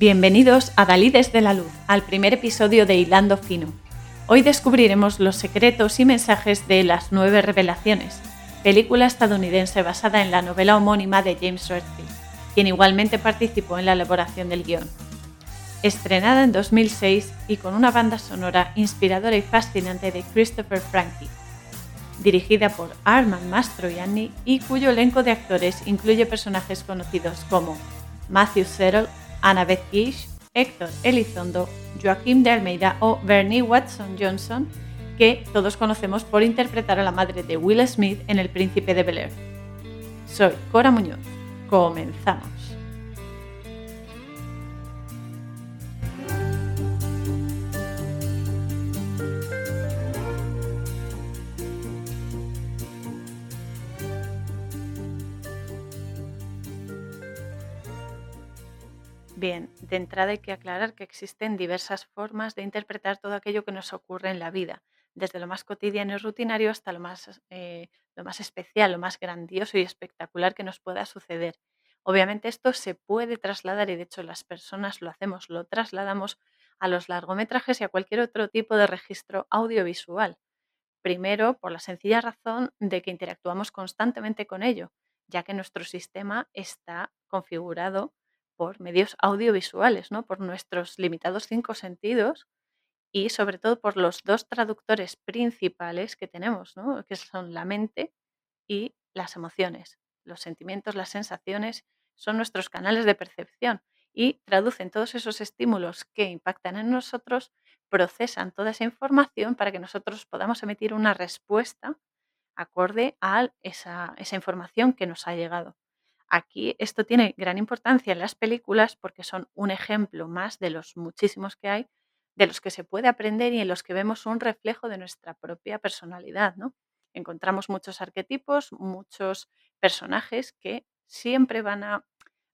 Bienvenidos a Dalí desde la Luz, al primer episodio de Hilando Fino. Hoy descubriremos los secretos y mensajes de Las Nueve Revelaciones, película estadounidense basada en la novela homónima de James Redfield, quien igualmente participó en la elaboración del guion. Estrenada en 2006 y con una banda sonora inspiradora y fascinante de Christopher Franke, dirigida por Armand Mastroianni y cuyo elenco de actores incluye personajes conocidos como Matthew Settle, Annabeth Gish, Héctor Elizondo, Joaquim de Almeida o Bernie Watson Johnson, que todos conocemos por interpretar a la madre de Will Smith en El Príncipe de Bel Air. Soy Cora Muñoz. Comenzamos. Bien, de entrada hay que aclarar que existen diversas formas de interpretar todo aquello que nos ocurre en la vida, desde lo más cotidiano y rutinario hasta lo más, eh, lo más especial, lo más grandioso y espectacular que nos pueda suceder. Obviamente esto se puede trasladar y de hecho las personas lo hacemos, lo trasladamos a los largometrajes y a cualquier otro tipo de registro audiovisual. Primero, por la sencilla razón de que interactuamos constantemente con ello, ya que nuestro sistema está configurado por medios audiovisuales, ¿no? por nuestros limitados cinco sentidos y sobre todo por los dos traductores principales que tenemos, ¿no? que son la mente y las emociones. Los sentimientos, las sensaciones son nuestros canales de percepción y traducen todos esos estímulos que impactan en nosotros, procesan toda esa información para que nosotros podamos emitir una respuesta acorde a esa, esa información que nos ha llegado. Aquí esto tiene gran importancia en las películas porque son un ejemplo más de los muchísimos que hay, de los que se puede aprender y en los que vemos un reflejo de nuestra propia personalidad, ¿no? Encontramos muchos arquetipos, muchos personajes que siempre van a,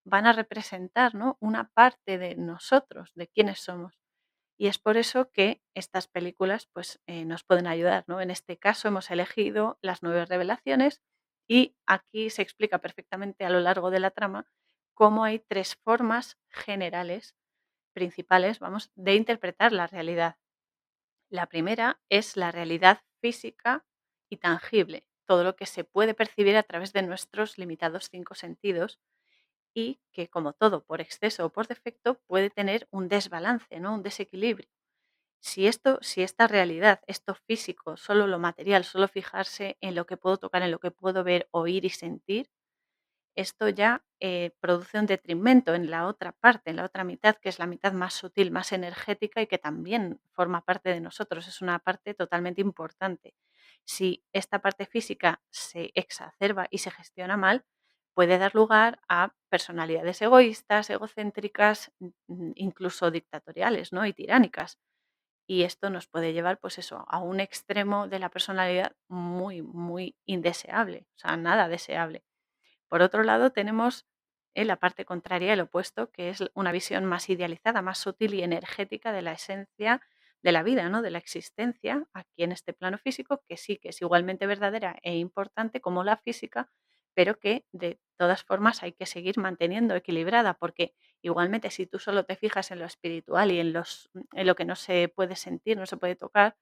van a representar ¿no? una parte de nosotros, de quiénes somos. Y es por eso que estas películas pues, eh, nos pueden ayudar. ¿no? En este caso hemos elegido las nueve revelaciones y aquí se explica perfectamente a lo largo de la trama cómo hay tres formas generales, principales, vamos, de interpretar la realidad. La primera es la realidad física y tangible, todo lo que se puede percibir a través de nuestros limitados cinco sentidos y que, como todo, por exceso o por defecto, puede tener un desbalance, ¿no? un desequilibrio. Si esto, si esta realidad, esto físico, solo lo material, solo fijarse en lo que puedo tocar, en lo que puedo ver, oír y sentir, esto ya eh, produce un detrimento en la otra parte, en la otra mitad, que es la mitad más sutil, más energética y que también forma parte de nosotros, es una parte totalmente importante. Si esta parte física se exacerba y se gestiona mal, puede dar lugar a personalidades egoístas, egocéntricas, incluso dictatoriales ¿no? y tiránicas y esto nos puede llevar, pues eso, a un extremo de la personalidad muy, muy indeseable, o sea, nada deseable. Por otro lado, tenemos en la parte contraria, el opuesto, que es una visión más idealizada, más sutil y energética de la esencia de la vida, ¿no? de la existencia aquí en este plano físico, que sí que es igualmente verdadera e importante como la física, pero que de todas formas hay que seguir manteniendo equilibrada, porque igualmente si tú solo te fijas en lo espiritual y en, los, en lo que no se puede sentir, no se puede tocar,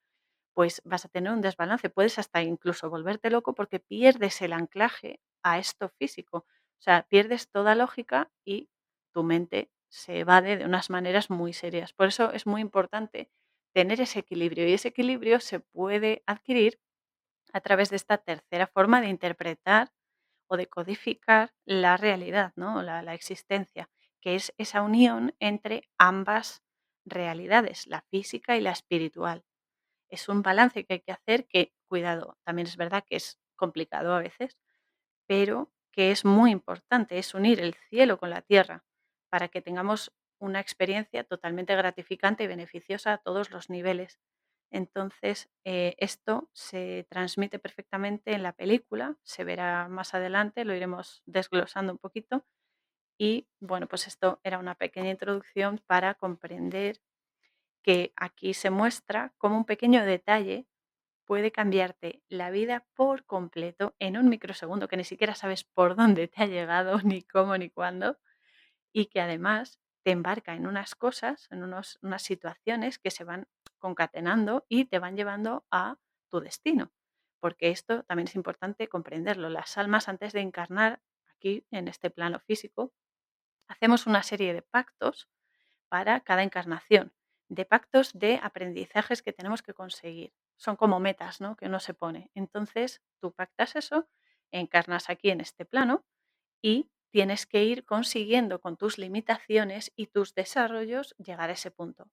pues vas a tener un desbalance, puedes hasta incluso volverte loco porque pierdes el anclaje a esto físico, o sea, pierdes toda lógica y tu mente se evade de unas maneras muy serias. Por eso es muy importante tener ese equilibrio y ese equilibrio se puede adquirir a través de esta tercera forma de interpretar o de codificar la realidad, ¿no? la, la existencia, que es esa unión entre ambas realidades, la física y la espiritual. Es un balance que hay que hacer que, cuidado, también es verdad que es complicado a veces, pero que es muy importante, es unir el cielo con la tierra para que tengamos una experiencia totalmente gratificante y beneficiosa a todos los niveles. Entonces, eh, esto se transmite perfectamente en la película, se verá más adelante, lo iremos desglosando un poquito. Y bueno, pues esto era una pequeña introducción para comprender que aquí se muestra cómo un pequeño detalle puede cambiarte la vida por completo en un microsegundo que ni siquiera sabes por dónde te ha llegado, ni cómo, ni cuándo, y que además te embarca en unas cosas, en unos- unas situaciones que se van concatenando y te van llevando a tu destino. Porque esto también es importante comprenderlo. Las almas antes de encarnar aquí en este plano físico, hacemos una serie de pactos para cada encarnación, de pactos de aprendizajes que tenemos que conseguir. Son como metas ¿no? que uno se pone. Entonces, tú pactas eso, encarnas aquí en este plano y tienes que ir consiguiendo con tus limitaciones y tus desarrollos llegar a ese punto.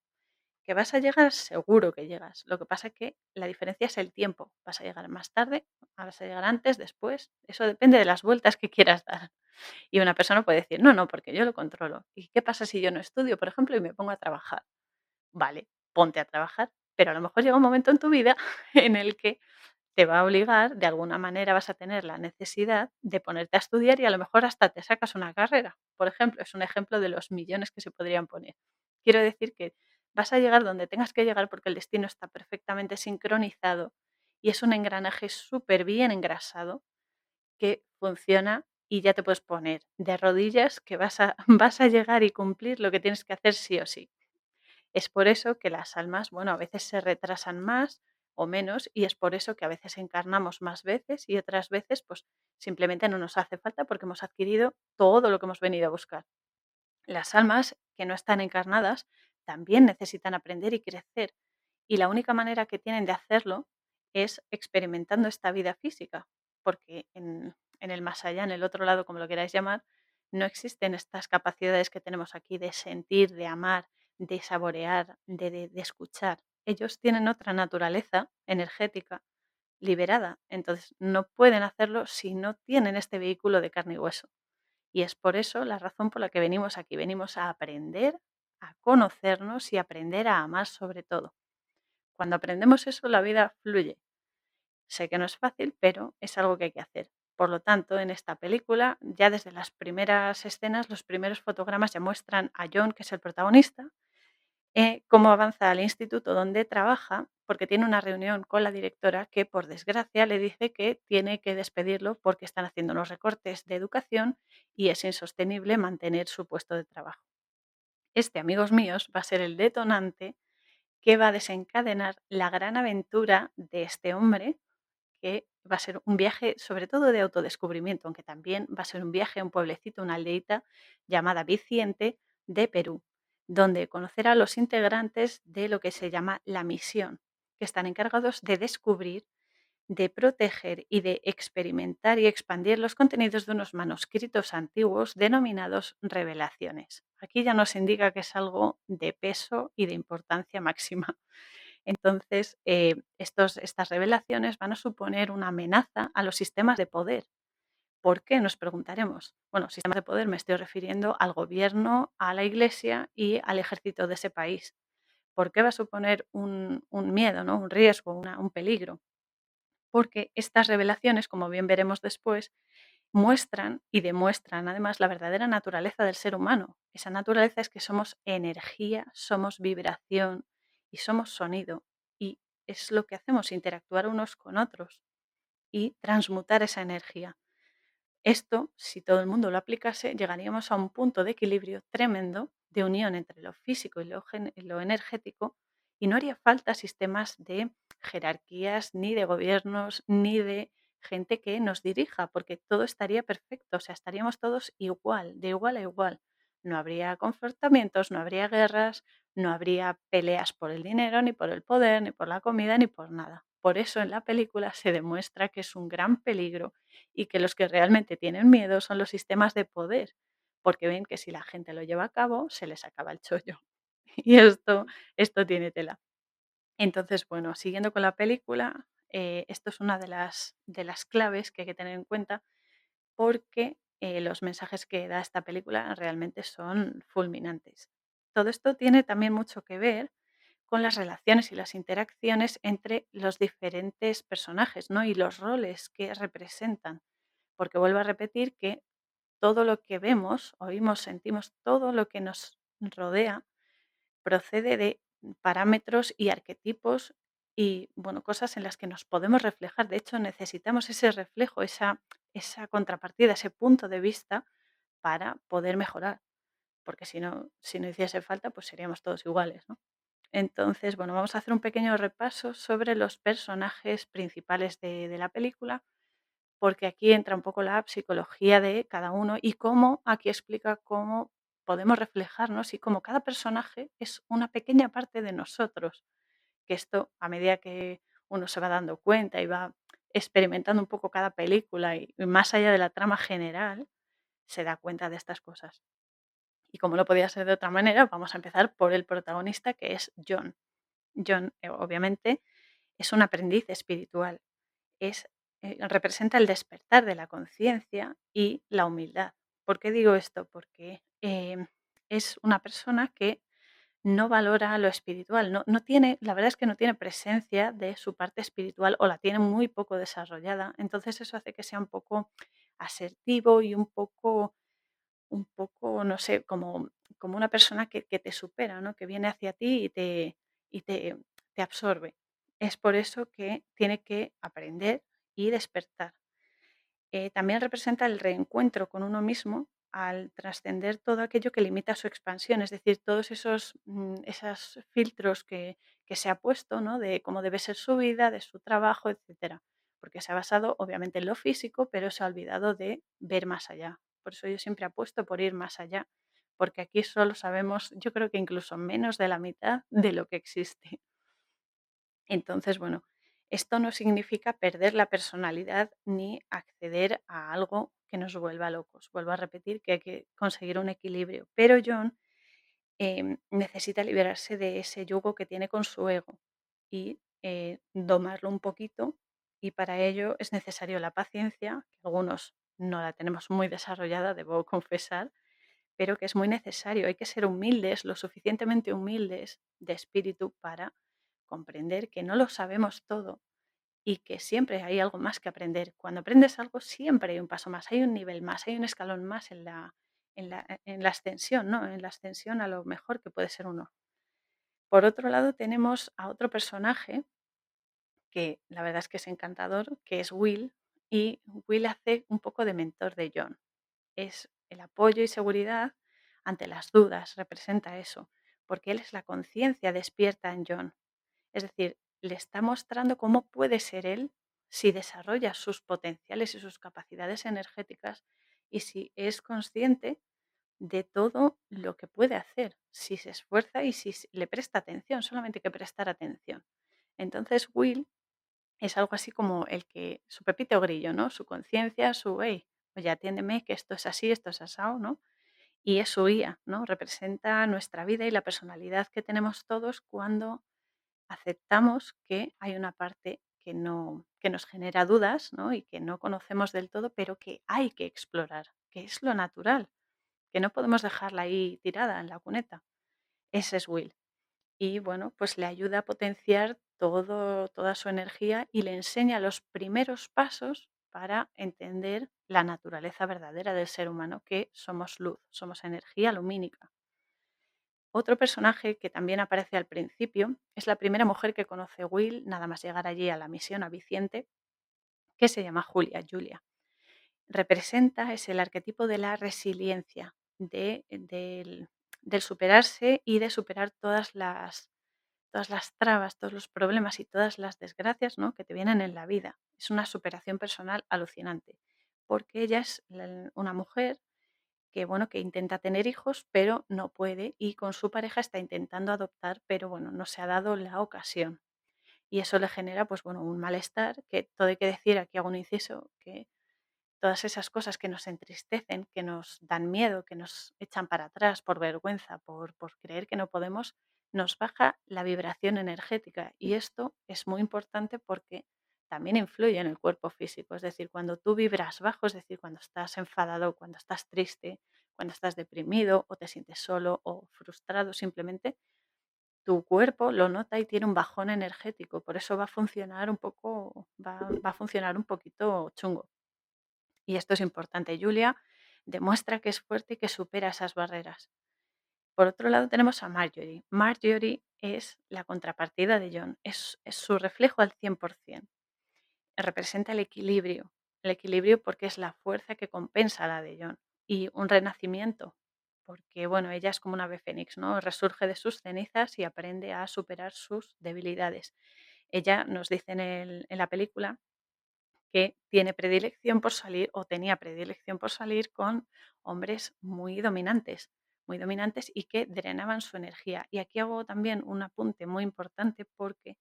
¿Que vas a llegar? Seguro que llegas. Lo que pasa es que la diferencia es el tiempo. Vas a llegar más tarde, vas a llegar antes, después. Eso depende de las vueltas que quieras dar. Y una persona puede decir, no, no, porque yo lo controlo. ¿Y qué pasa si yo no estudio, por ejemplo, y me pongo a trabajar? Vale, ponte a trabajar, pero a lo mejor llega un momento en tu vida en el que te va a obligar, de alguna manera vas a tener la necesidad de ponerte a estudiar y a lo mejor hasta te sacas una carrera. Por ejemplo, es un ejemplo de los millones que se podrían poner. Quiero decir que vas a llegar donde tengas que llegar porque el destino está perfectamente sincronizado y es un engranaje súper bien engrasado que funciona y ya te puedes poner de rodillas que vas a, vas a llegar y cumplir lo que tienes que hacer sí o sí. Es por eso que las almas, bueno, a veces se retrasan más o menos y es por eso que a veces encarnamos más veces y otras veces pues simplemente no nos hace falta porque hemos adquirido todo lo que hemos venido a buscar. Las almas que no están encarnadas también necesitan aprender y crecer y la única manera que tienen de hacerlo es experimentando esta vida física, porque en, el más allá, en el otro lado, como lo queráis llamar, no existen estas capacidades que tenemos aquí de sentir, de amar, de saborear, de- de escuchar. Ellos tienen otra naturaleza energética liberada, entonces no pueden hacerlo si no tienen este vehículo de carne y hueso. Y es por eso la razón por la que venimos aquí. Venimos a aprender, a conocernos y aprender a amar sobre todo. Cuando aprendemos eso, la vida fluye. Sé que no es fácil, pero es algo que hay que hacer. Por lo tanto, en esta película, ya desde las primeras escenas, los primeros fotogramas ya muestran a John, que es el protagonista, eh, cómo avanza al instituto donde trabaja, porque tiene una reunión con la directora que, por desgracia, le dice que tiene que despedirlo porque están haciendo unos recortes de educación y es insostenible mantener su puesto de trabajo. Este, amigos míos, va a ser el detonante que va a desencadenar la gran aventura de este hombre que va a ser un viaje sobre todo de autodescubrimiento, aunque también va a ser un viaje a un pueblecito, una aldeita llamada Viciente de Perú, donde conocerá a los integrantes de lo que se llama la misión, que están encargados de descubrir, de proteger y de experimentar y expandir los contenidos de unos manuscritos antiguos denominados revelaciones. Aquí ya nos indica que es algo de peso y de importancia máxima. Entonces, eh, estos, estas revelaciones van a suponer una amenaza a los sistemas de poder. ¿Por qué? Nos preguntaremos. Bueno, sistemas de poder me estoy refiriendo al gobierno, a la iglesia y al ejército de ese país. ¿Por qué va a suponer un, un miedo, ¿no? un riesgo, una- un peligro? Porque estas revelaciones, como bien veremos después, muestran y demuestran además la verdadera naturaleza del ser humano. Esa naturaleza es que somos energía, somos vibración y somos sonido. Y es lo que hacemos, interactuar unos con otros y transmutar esa energía. Esto, si todo el mundo lo aplicase, llegaríamos a un punto de equilibrio tremendo de unión entre lo físico y lo, lo energético y no haría falta sistemas de jerarquías, ni de gobiernos, ni de gente que nos dirija, porque todo estaría perfecto, o sea, estaríamos todos igual, de igual a igual. No habría confrontamientos, no habría guerras, no habría peleas por el dinero, ni por el poder, ni por la comida, ni por nada. Por eso en la película se demuestra que es un gran peligro y que los que realmente tienen miedo son los sistemas de poder, porque ven que si la gente lo lleva a cabo, se les acaba el chollo. Y esto, esto tiene tela. Entonces, bueno, siguiendo con la película, eh, esto es una de las, de las claves que hay que tener en cuenta porque eh, los mensajes que da esta película realmente son fulminantes. Todo esto tiene también mucho que ver con las relaciones y las interacciones entre los diferentes personajes, ¿no? Y los roles que representan. Porque vuelvo a repetir que todo lo que vemos, oímos, sentimos, todo lo que nos rodea procede de parámetros y arquetipos y, bueno, cosas en las que nos podemos reflejar. De hecho, necesitamos ese reflejo, esa, esa contrapartida, ese punto de vista para poder mejorar. porque si no, si no hiciese falta, pues seríamos todos iguales, ¿no? Entonces, bueno, vamos a hacer un pequeño repaso sobre los personajes principales de, de la película, porque aquí entra un poco la psicología de cada uno y cómo aquí explica cómo podemos reflejarnos y cómo cada personaje es una pequeña parte de nosotros, que esto a medida que uno se va dando cuenta y va experimentando un poco cada película y, y más allá de la trama general, se da cuenta de estas cosas. Y como no podía ser de otra manera, vamos a empezar por el protagonista que es John. John, eh, obviamente, es un aprendiz espiritual. Es, eh, representa el despertar de la conciencia y la humildad. ¿Por qué digo esto? Porque em, es una persona que no valora lo espiritual, no, no tiene, la verdad es que no tiene presencia de su parte espiritual o la tiene muy poco desarrollada. Entonces eso hace que sea un poco asertivo y un poco un poco, no sé, como, como una persona que, que te supera, ¿no? Que viene hacia ti y te, y te, te absorbe. Es por eso que tiene que aprender y despertar. Eh, también representa el reencuentro con uno mismo al trascender todo aquello que limita su expansión, es decir, todos esos, mm, esos filtros que, que se ha puesto, ¿no? De cómo debe ser su vida, de su trabajo, etcétera. Porque se ha basado obviamente en lo físico, pero se ha olvidado de ver más allá. Por eso yo siempre apuesto por ir más allá, porque aquí solo sabemos, yo creo que incluso menos de la mitad de lo que existe. Entonces, bueno, esto no significa perder la personalidad ni acceder a algo que nos vuelva locos. Vuelvo a repetir que hay que conseguir un equilibrio, pero John em, necesita liberarse de ese yugo que tiene con su ego y eh, domarlo un poquito y para ello es necesario la paciencia, que algunos no la tenemos muy desarrollada, debo confesar, pero que es muy necesario. Hay que ser humildes, lo suficientemente humildes de espíritu para comprender que no lo sabemos todo y que siempre hay algo más que aprender. Cuando aprendes algo, siempre hay un paso más, hay un nivel más, hay un escalón más en la, en la, en la ascensión, ¿no? En la ascensión a lo mejor que puede ser uno. Por otro lado, tenemos a otro personaje que la verdad es que es encantador, que es Will, y Will hace un poco de mentor de John. Es el apoyo y seguridad ante las dudas, representa eso, porque él es la conciencia despierta en John. Es decir, le está mostrando cómo puede ser él si desarrolla sus potenciales y sus capacidades energéticas y si es consciente de todo lo que puede hacer, si se esfuerza y si le presta atención, solamente hay que prestar atención. Entonces Will es algo así como el que, su pepito grillo, ¿no? Su conciencia, su, hey, oye, atiéndeme que esto es así, esto es asado, ¿no? Y es su guía, ¿no? Representa nuestra vida y la personalidad que tenemos todos cuando aceptamos que hay una parte que, no, que nos genera dudas, ¿no? Y que no conocemos del todo, pero que hay que explorar, que es lo natural, que no podemos dejarla ahí tirada en la cuneta. Ese es Will y bueno, pues le ayuda a potenciar todo, toda su energía y le enseña los primeros pasos para entender la naturaleza verdadera del ser humano, que somos luz, somos energía lumínica. Otro personaje que también aparece al principio es la primera mujer que conoce Will, nada más llegar allí a la misión a Viciente, que se llama Julia, Julia. Representa, es el arquetipo de la resiliencia, de, del, del superarse y de superar todas las, todas las trabas, todos los problemas y todas las desgracias ¿no? que te vienen en la vida. Es una superación personal alucinante, porque ella es una mujer que, bueno, que intenta tener hijos, pero no puede, y con su pareja está intentando adoptar, pero bueno, no se ha dado la ocasión. Y eso le genera, pues bueno, un malestar, que todo hay que decir, aquí hago un inciso, que todas esas cosas que nos entristecen, que nos dan miedo, que nos echan para atrás por vergüenza, por, por creer que no podemos, nos baja la vibración energética. Y esto es muy importante porque también influye en el cuerpo físico. Es decir, cuando tú vibras bajo, es decir, cuando estás enfadado, cuando estás triste, cuando estás deprimido o te sientes solo o frustrado simplemente, tu cuerpo lo nota y tiene un bajón energético. Por eso va a funcionar un poco, va, a funcionar un poquito chungo. Y esto es importante. Julia demuestra que es fuerte y que supera esas barreras. Por otro lado tenemos a Marjorie. Marjorie es la contrapartida de John, es, es su reflejo al 100%. Representa el equilibrio, el equilibrio porque es la fuerza que compensa la de John y un renacimiento, porque, bueno, ella es como una ave fénix, ¿no? Resurge de sus cenizas y aprende a superar sus debilidades. Ella nos dice en en la película que tiene predilección por salir, o tenía predilección por salir con hombres muy dominantes, muy dominantes y que drenaban su energía. Y aquí hago también un apunte muy importante porque,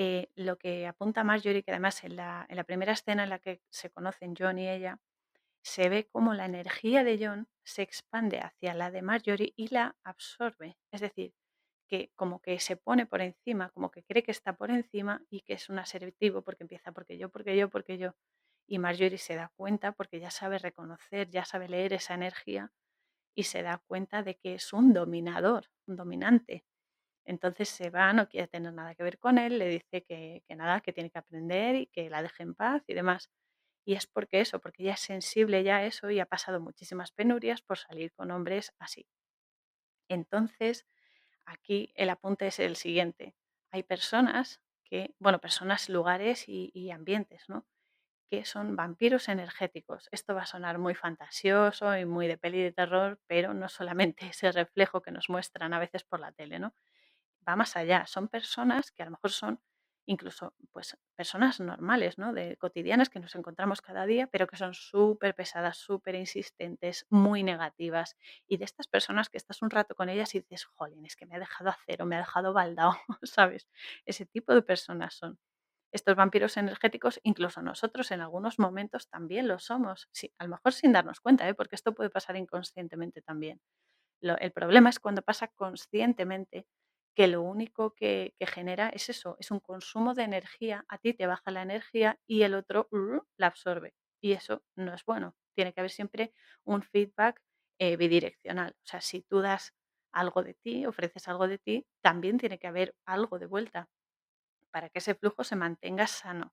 eh, lo que apunta Marjorie, que además en la en la primera escena en la que se conocen John y ella, se ve cómo la energía de John se expande hacia la de Marjorie y la absorbe. Es decir, que como que se pone por encima, como que cree que está por encima y que es un asertivo porque empieza porque yo, porque yo, porque yo. Y Marjorie se da cuenta porque ya sabe reconocer, ya sabe leer esa energía y se da cuenta de que es un dominador, un dominante. Entonces se va, no quiere tener nada que ver con él, le dice que, que nada, que tiene que aprender y que la deje en paz y demás. Y es porque eso, porque ella es sensible ya a eso y ha pasado muchísimas penurias por salir con hombres así. Entonces, aquí el apunte es el siguiente. Hay personas que, bueno, personas, lugares y, y ambientes, ¿no? Que son vampiros energéticos. Esto va a sonar muy fantasioso y muy de peli de terror, pero no solamente ese reflejo que nos muestran a veces por la tele, ¿no? Va más allá. Son personas que a lo mejor son incluso pues personas normales, ¿no? De cotidianas que nos encontramos cada día, pero que son súper pesadas, súper insistentes, muy negativas. Y de estas personas que estás un rato con ellas y dices, jolín, es que me ha dejado hacer o me ha dejado baldado, ¿sabes? Ese tipo de personas son. Estos vampiros energéticos, incluso nosotros en algunos momentos también lo somos. Sí, a lo mejor sin darnos cuenta, ¿eh? porque esto puede pasar inconscientemente también. El problema es cuando pasa conscientemente que lo único que, genera es eso, es un consumo de energía, a ti te baja la energía y el otro uh, la absorbe. Y eso no es bueno. Tiene que haber siempre un feedback eh, bidireccional. O sea, si tú das algo de ti, ofreces algo de ti, también tiene que haber algo de vuelta para que ese flujo se mantenga sano.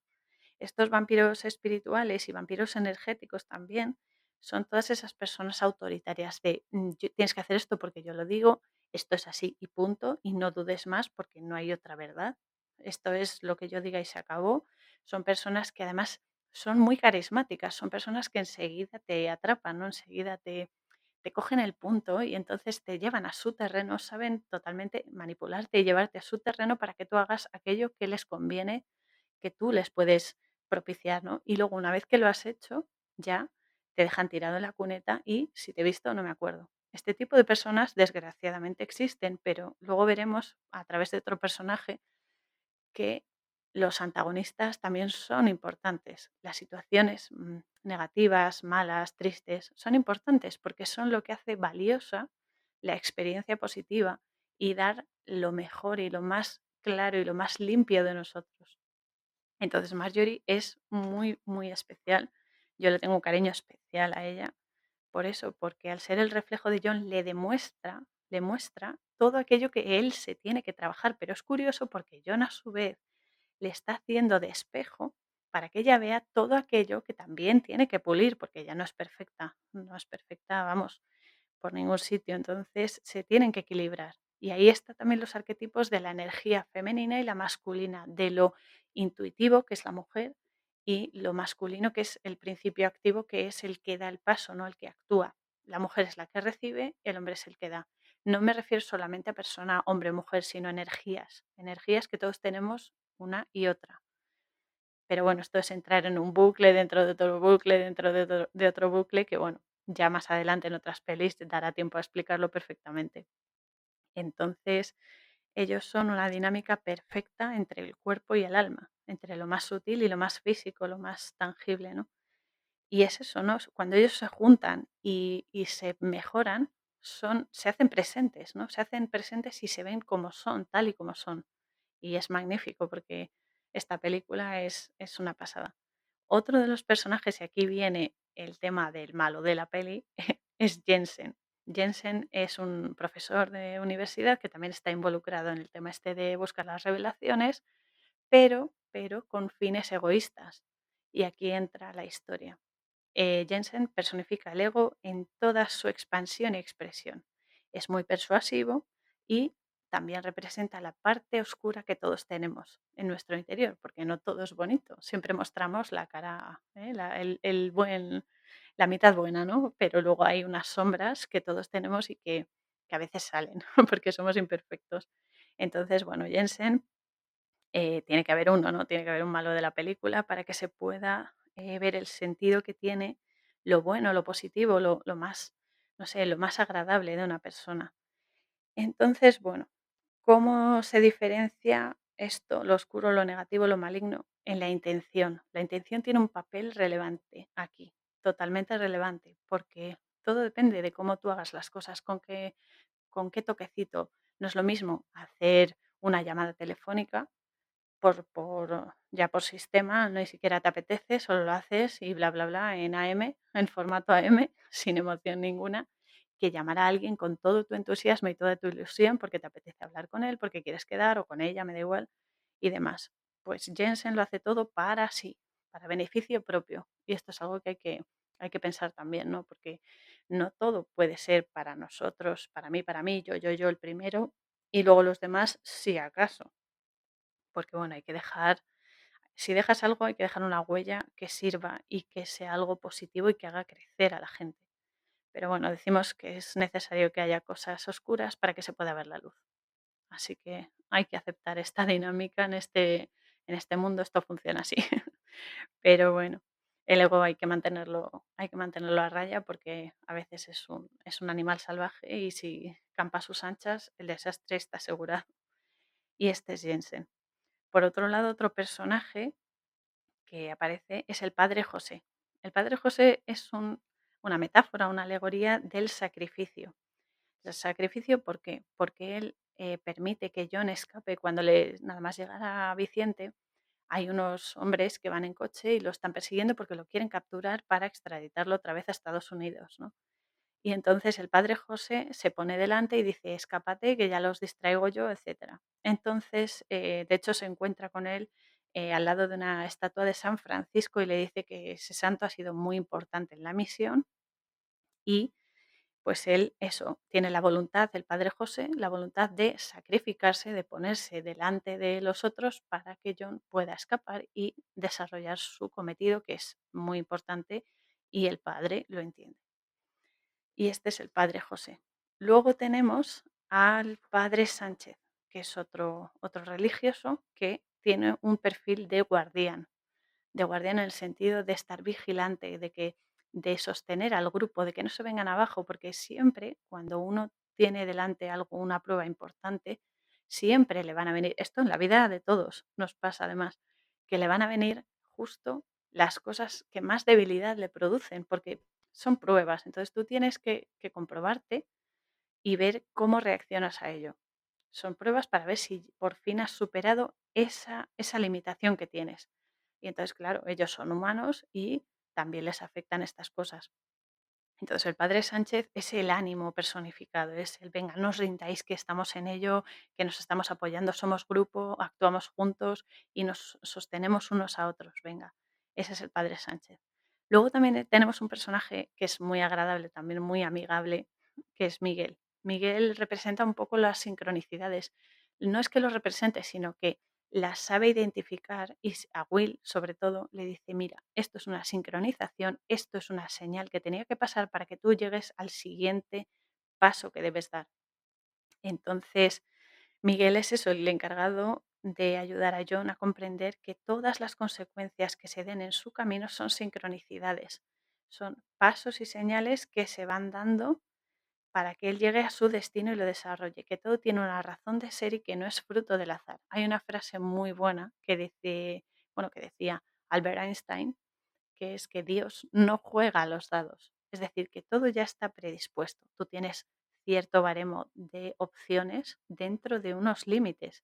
Estos vampiros espirituales y vampiros energéticos también son todas esas personas autoritarias de "Mm, tienes que hacer esto porque yo lo digo, esto es así y punto, y no dudes más porque no hay otra verdad. Esto es lo que yo diga y se acabó. Son personas que además son muy carismáticas, son personas que enseguida te atrapan, ¿no? Enseguida te, te cogen el punto y entonces te llevan a su terreno, saben totalmente manipularte y llevarte a su terreno para que tú hagas aquello que les conviene que tú les puedes propiciar, ¿no? Y luego una vez que lo has hecho, ya te dejan tirado en la cuneta y si te he visto no me acuerdo. Este tipo de personas desgraciadamente existen, pero luego veremos a través de otro personaje que los antagonistas también son importantes. Las situaciones mm, negativas, malas, tristes, son importantes porque son lo que hace valiosa la experiencia positiva y dar lo mejor y lo más claro y lo más limpio de nosotros. Entonces Marjorie es muy, muy especial. Yo le tengo un cariño especial a ella por eso, porque al ser el reflejo de John le demuestra, le muestra todo aquello que él se tiene que trabajar. Pero es curioso porque John a su vez le está haciendo de espejo para que ella vea todo aquello que también tiene que pulir, porque ella no es perfecta, no es perfecta, vamos, por ningún sitio. Entonces se tienen que equilibrar. Y ahí están también los arquetipos de la energía femenina y la masculina, de lo intuitivo, que es la mujer, y lo masculino, que es el principio activo, que es el que da el paso, no el que actúa. La mujer es la que recibe, el hombre es el que da. No me refiero solamente a persona, hombre, mujer, sino energías. Energías que todos tenemos una y otra. Pero bueno, esto es entrar en un bucle dentro de otro bucle, dentro de otro, de otro bucle, que bueno, ya más adelante en otras pelis dará tiempo a explicarlo perfectamente. Entonces, ellos son una dinámica perfecta entre el cuerpo y el alma, entre lo más sutil y lo más físico, lo más tangible, ¿no? Y es eso, ¿no? Cuando ellos se juntan y, se mejoran, son, se hacen presentes, ¿no? Se hacen presentes y se ven como son, tal y como son. Y es magnífico porque esta película es, es una pasada. Otro de los personajes, y aquí viene el tema del malo de la peli, es Jensen. Jensen es un profesor de universidad que también está involucrado en el tema este de buscar las revelaciones, pero, pero con fines egoístas. Y aquí entra la historia. Eh, Jensen personifica el ego en toda su expansión y expresión. Es muy persuasivo y también representa la parte oscura que todos tenemos en nuestro interior, porque no todo es bonito. Siempre mostramos la cara, ¿eh? la- el, el la mitad buena, ¿no? Pero luego hay unas sombras que todos tenemos y que a veces salen, porque somos imperfectos. Entonces, bueno, Jensen eh, tiene que haber uno, ¿no? Tiene que haber un malo de la película para que se pueda eh, ver el sentido que tiene, lo bueno, lo positivo, lo, lo más, no sé, lo más agradable de una persona. Entonces, bueno, ¿cómo se diferencia esto, lo oscuro, lo negativo, lo maligno? En la intención. La intención tiene un papel relevante aquí, totalmente relevante, porque todo depende de cómo tú hagas las cosas, con qué, con qué toquecito. No es lo mismo hacer una llamada telefónica por, por, ya por sistema, no ni siquiera te apetece, solo lo haces y bla, bla, bla en AM, en formato AM, sin emoción ninguna, que llamar a alguien con todo tu entusiasmo y toda tu ilusión porque te apetece hablar con él, porque quieres quedar o con ella, me da igual, y demás. Pues Jensen lo hace todo para sí, para beneficio propio. Y esto es algo que hay que, hay que pensar también, ¿no? Porque no todo puede ser para nosotros, para mí, para mí, yo, yo, yo el primero, y luego los demás, si acaso. Porque bueno, hay que dejar, si dejas algo, hay que dejar una huella que sirva y que sea algo positivo y que haga crecer a la gente. Pero bueno, decimos que es necesario que haya cosas oscuras para que se pueda ver la luz. Así que hay que aceptar esta dinámica en este, en este mundo, esto funciona así. Pero bueno, el ego hay que mantenerlo, hay que mantenerlo a raya porque a veces es un, es un animal salvaje y si campa a sus anchas, el desastre está asegurado. Y este es Jensen. Por otro lado, otro personaje que aparece es el padre José. El padre José es un, una metáfora, una alegoría del sacrificio. El sacrificio, ¿por qué? Porque él eh, permite que John escape cuando le, nada más llegar a Vicente. Hay unos hombres que van en coche y lo están persiguiendo porque lo quieren capturar para extraditarlo otra vez a Estados Unidos. ¿no? Y entonces el padre José se pone delante y dice, escápate, que ya los distraigo yo, etc. Entonces, eh, de hecho, se encuentra con él eh, al lado de una estatua de San Francisco y le dice que ese santo ha sido muy importante en la misión y pues él, eso, tiene la voluntad, el padre José, la voluntad de sacrificarse, de ponerse delante de los otros para que John pueda escapar y desarrollar su cometido, que es muy importante y el padre lo entiende. Y este es el padre José. Luego tenemos al padre Sánchez, que es otro, otro religioso que tiene un perfil de guardián, de guardián en el sentido de estar vigilante, de que de sostener al grupo, de que no se vengan abajo, porque siempre cuando uno tiene delante algo, una prueba importante, siempre le van a venir, esto en la vida de todos nos pasa además, que le van a venir justo las cosas que más debilidad le producen, porque son pruebas, entonces tú tienes que, que comprobarte y ver cómo reaccionas a ello. Son pruebas para ver si por fin has superado esa, esa limitación que tienes. Y entonces, claro, ellos son humanos y también les afectan estas cosas. Entonces el padre Sánchez es el ánimo personificado, es el, venga, no os rindáis que estamos en ello, que nos estamos apoyando, somos grupo, actuamos juntos y nos sostenemos unos a otros, venga, ese es el padre Sánchez. Luego también eh, tenemos un personaje que es muy agradable, también muy amigable, que es Miguel. Miguel representa un poco las sincronicidades. No es que lo represente, sino que las sabe identificar y a Will, sobre todo, le dice, mira, esto es una sincronización, esto es una señal que tenía que pasar para que tú llegues al siguiente paso que debes dar. Entonces, Miguel es eso, el encargado de ayudar a John a comprender que todas las consecuencias que se den en su camino son sincronicidades, son pasos y señales que se van dando para que él llegue a su destino y lo desarrolle, que todo tiene una razón de ser y que no es fruto del azar. Hay una frase muy buena que dice, bueno, que decía Albert Einstein, que es que Dios no juega a los dados, es decir, que todo ya está predispuesto. Tú tienes cierto baremo de opciones dentro de unos límites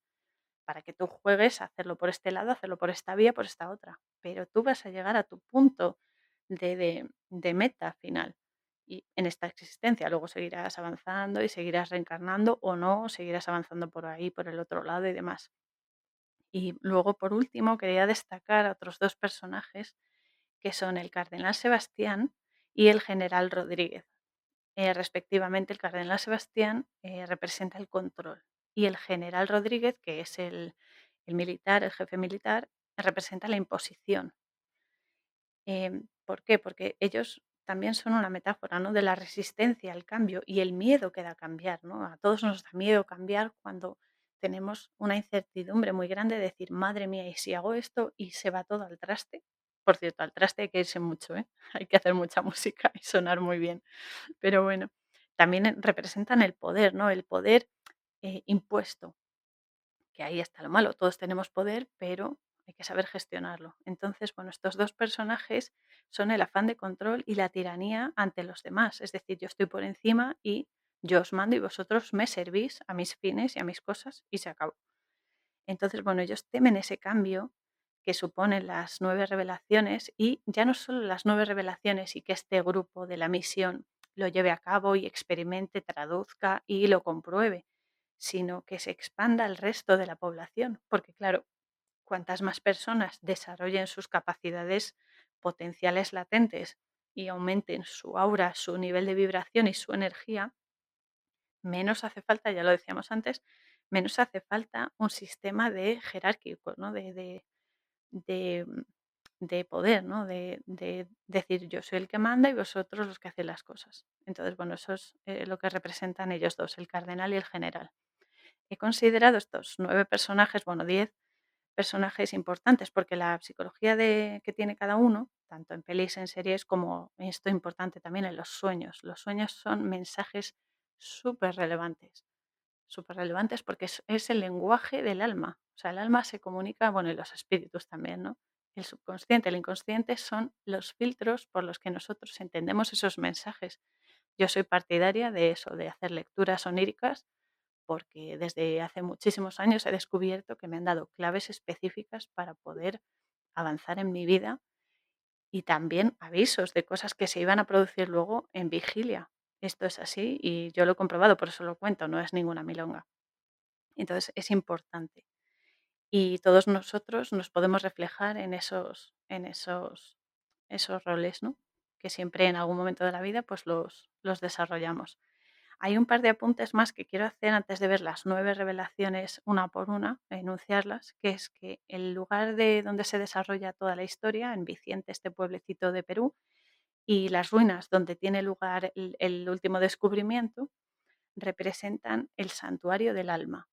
para que tú juegues a hacerlo por este lado, hacerlo por esta vía, por esta otra. Pero tú vas a llegar a tu punto de, de, meta final y en esta existencia. Luego seguirás avanzando y seguirás reencarnando o no, seguirás avanzando por ahí, por el otro lado y demás. Y luego, por último, quería destacar a otros dos personajes que son el cardenal Sebastián y el general Rodríguez. Eh, respectivamente, el cardenal Sebastián eh, representa el control y el general Rodríguez, que es el, militar, el jefe militar, representa la imposición. Em, ¿Por qué? Porque ellos también son una metáfora, ¿no? De la resistencia al cambio y el miedo que da cambiar, ¿no? A todos nos da miedo cambiar cuando tenemos una incertidumbre muy grande de decir, madre mía, ¿y si hago esto y se va todo al traste? Por cierto, al traste hay que irse mucho, ¿eh? Hay que hacer mucha música y sonar muy bien. Pero bueno, también representan el poder, ¿no? El poder eh, impuesto, que ahí está lo malo. Todos tenemos poder, pero hay que saber gestionarlo. Entonces, bueno, estos dos personajes son el afán de control y la tiranía ante los demás. Es decir, yo estoy por encima y yo os mando y vosotros me servís a mis fines y a mis cosas y se acabó. Entonces, bueno, ellos temen ese cambio que suponen las nueve revelaciones y ya no solo las nueve revelaciones y que este grupo de la misión lo lleve a cabo y experimente, traduzca y lo compruebe, sino que se expanda al resto de la población, porque claro, cuantas más personas desarrollen sus capacidades potenciales latentes y aumenten su aura, su nivel de vibración y su energía, menos hace falta, ya lo decíamos antes, menos hace falta un sistema de jerárquico, ¿no? de, de, de, de poder, ¿no? De, de decir yo soy el que manda y vosotros los que hacen las cosas. Entonces, bueno, eso es eh, lo que representan ellos dos, el cardenal y el general. He considerado estos nueve personajes, bueno, diez, personajes importantes, porque la psicología de, que tiene cada uno, tanto en pelis, en series, como esto importante también en los sueños. Los sueños son mensajes súper relevantes, súper relevantes porque es, es, el lenguaje del alma. O sea, el alma se comunica, bueno, y los espíritus también, ¿no? El subconsciente, el inconsciente son los filtros por los que nosotros entendemos esos mensajes. Yo soy partidaria de eso, de hacer lecturas oníricas porque desde hace muchísimos años he descubierto que me han dado claves específicas para poder avanzar en mi vida y también avisos de cosas que se iban a producir luego en vigilia. Esto es así y yo lo he comprobado, por eso lo cuento, no es ninguna milonga. Entonces es importante. Y todos nosotros nos podemos reflejar en esos, en esos, esos roles, ¿no? Que siempre en algún momento de la vida pues los, los desarrollamos. Hay un par de apuntes más que quiero hacer antes de ver las nueve revelaciones una por una, enunciarlas, que es que el lugar de donde se desarrolla toda la historia, en Viciente, este pueblecito de Perú, y las ruinas donde tiene lugar el, último descubrimiento, representan el santuario del alma.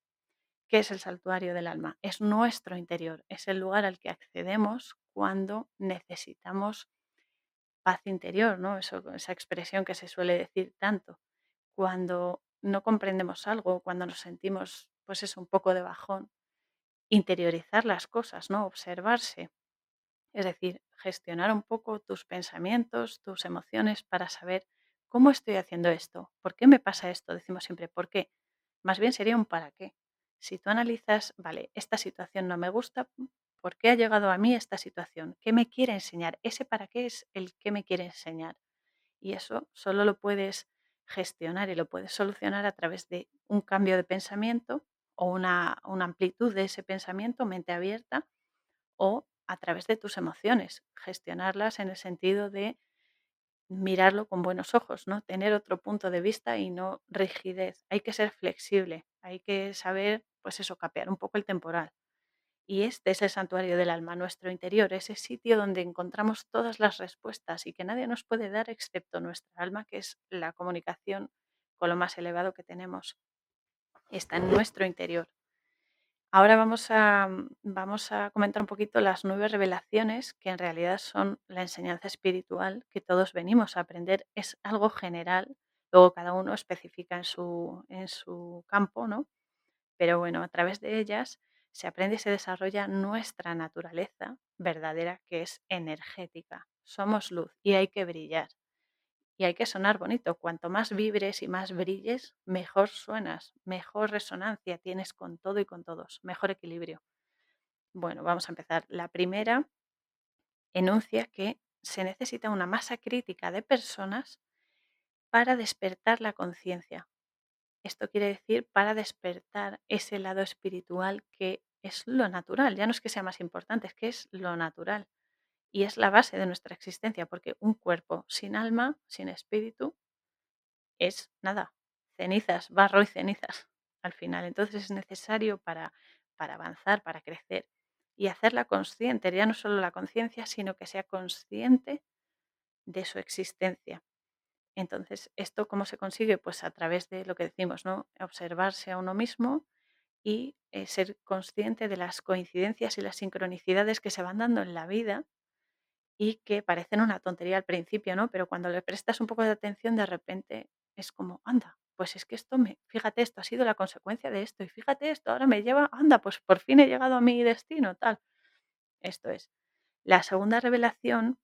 ¿Qué es el santuario del alma? Es nuestro interior, es el lugar al que accedemos cuando necesitamos paz interior, ¿no? Esa expresión que se suele decir tanto cuando no comprendemos algo, cuando nos sentimos, pues es un poco de bajón, interiorizar las cosas, ¿no? Observarse. Es decir, gestionar un poco tus pensamientos, tus emociones para saber cómo estoy haciendo esto, por qué me pasa esto. Decimos siempre, ¿por qué? Más bien sería un para qué. Si tú analizas, vale, esta situación no me gusta, ¿por qué ha llegado a mí esta situación? ¿Qué me quiere enseñar? Ese para qué es el que me quiere enseñar. Y eso solo lo puedes gestionar y lo puedes solucionar a través de un cambio de pensamiento o una, una amplitud de ese pensamiento, mente abierta, o a través de tus emociones, gestionarlas en el sentido de mirarlo con buenos ojos, ¿no? Tener otro punto de vista y no rigidez. Hay que ser flexible, hay que saber, pues eso, capear un poco el temporal. Y este es el santuario del alma, nuestro interior, ese sitio donde encontramos todas las respuestas y que nadie nos puede dar excepto nuestra alma, que es la comunicación con lo más elevado que tenemos. Está en nuestro interior. Ahora vamos a, vamos a comentar un poquito las nueve revelaciones, que en realidad son la enseñanza espiritual que todos venimos a aprender. Es algo general, luego cada uno especifica en su, en su campo, ¿no? Pero bueno, a través de ellas se aprende y se desarrolla nuestra naturaleza verdadera, que es energética. Somos luz y hay que brillar. Y hay que sonar bonito. Cuanto más vibres y más brilles, mejor suenas, mejor resonancia tienes con todo y con todos, mejor equilibrio. Bueno, vamos a empezar. La primera enuncia que se necesita una masa crítica de personas para despertar la conciencia. Esto quiere decir para despertar ese lado espiritual que es lo natural. Ya no es que sea más importante, es que es lo natural. Y es la base de nuestra existencia, porque un cuerpo sin alma, sin espíritu, es nada, cenizas, barro y cenizas al final. Entonces es necesario para, para avanzar, para crecer y hacerla consciente, ya no solo la conciencia, sino que sea consciente de su existencia. Entonces, ¿esto cómo se consigue? Pues a través de lo que decimos, ¿no? Observarse a uno mismo y eh, ser consciente de las coincidencias y las sincronicidades que se van dando en la vida y que parecen una tontería al principio, ¿no? Pero cuando le prestas un poco de atención, de repente es como, anda, pues es que esto me, fíjate, esto ha sido la consecuencia de esto, y fíjate esto, ahora me lleva, anda, pues por fin he llegado a mi destino, tal. Esto es. La segunda revelación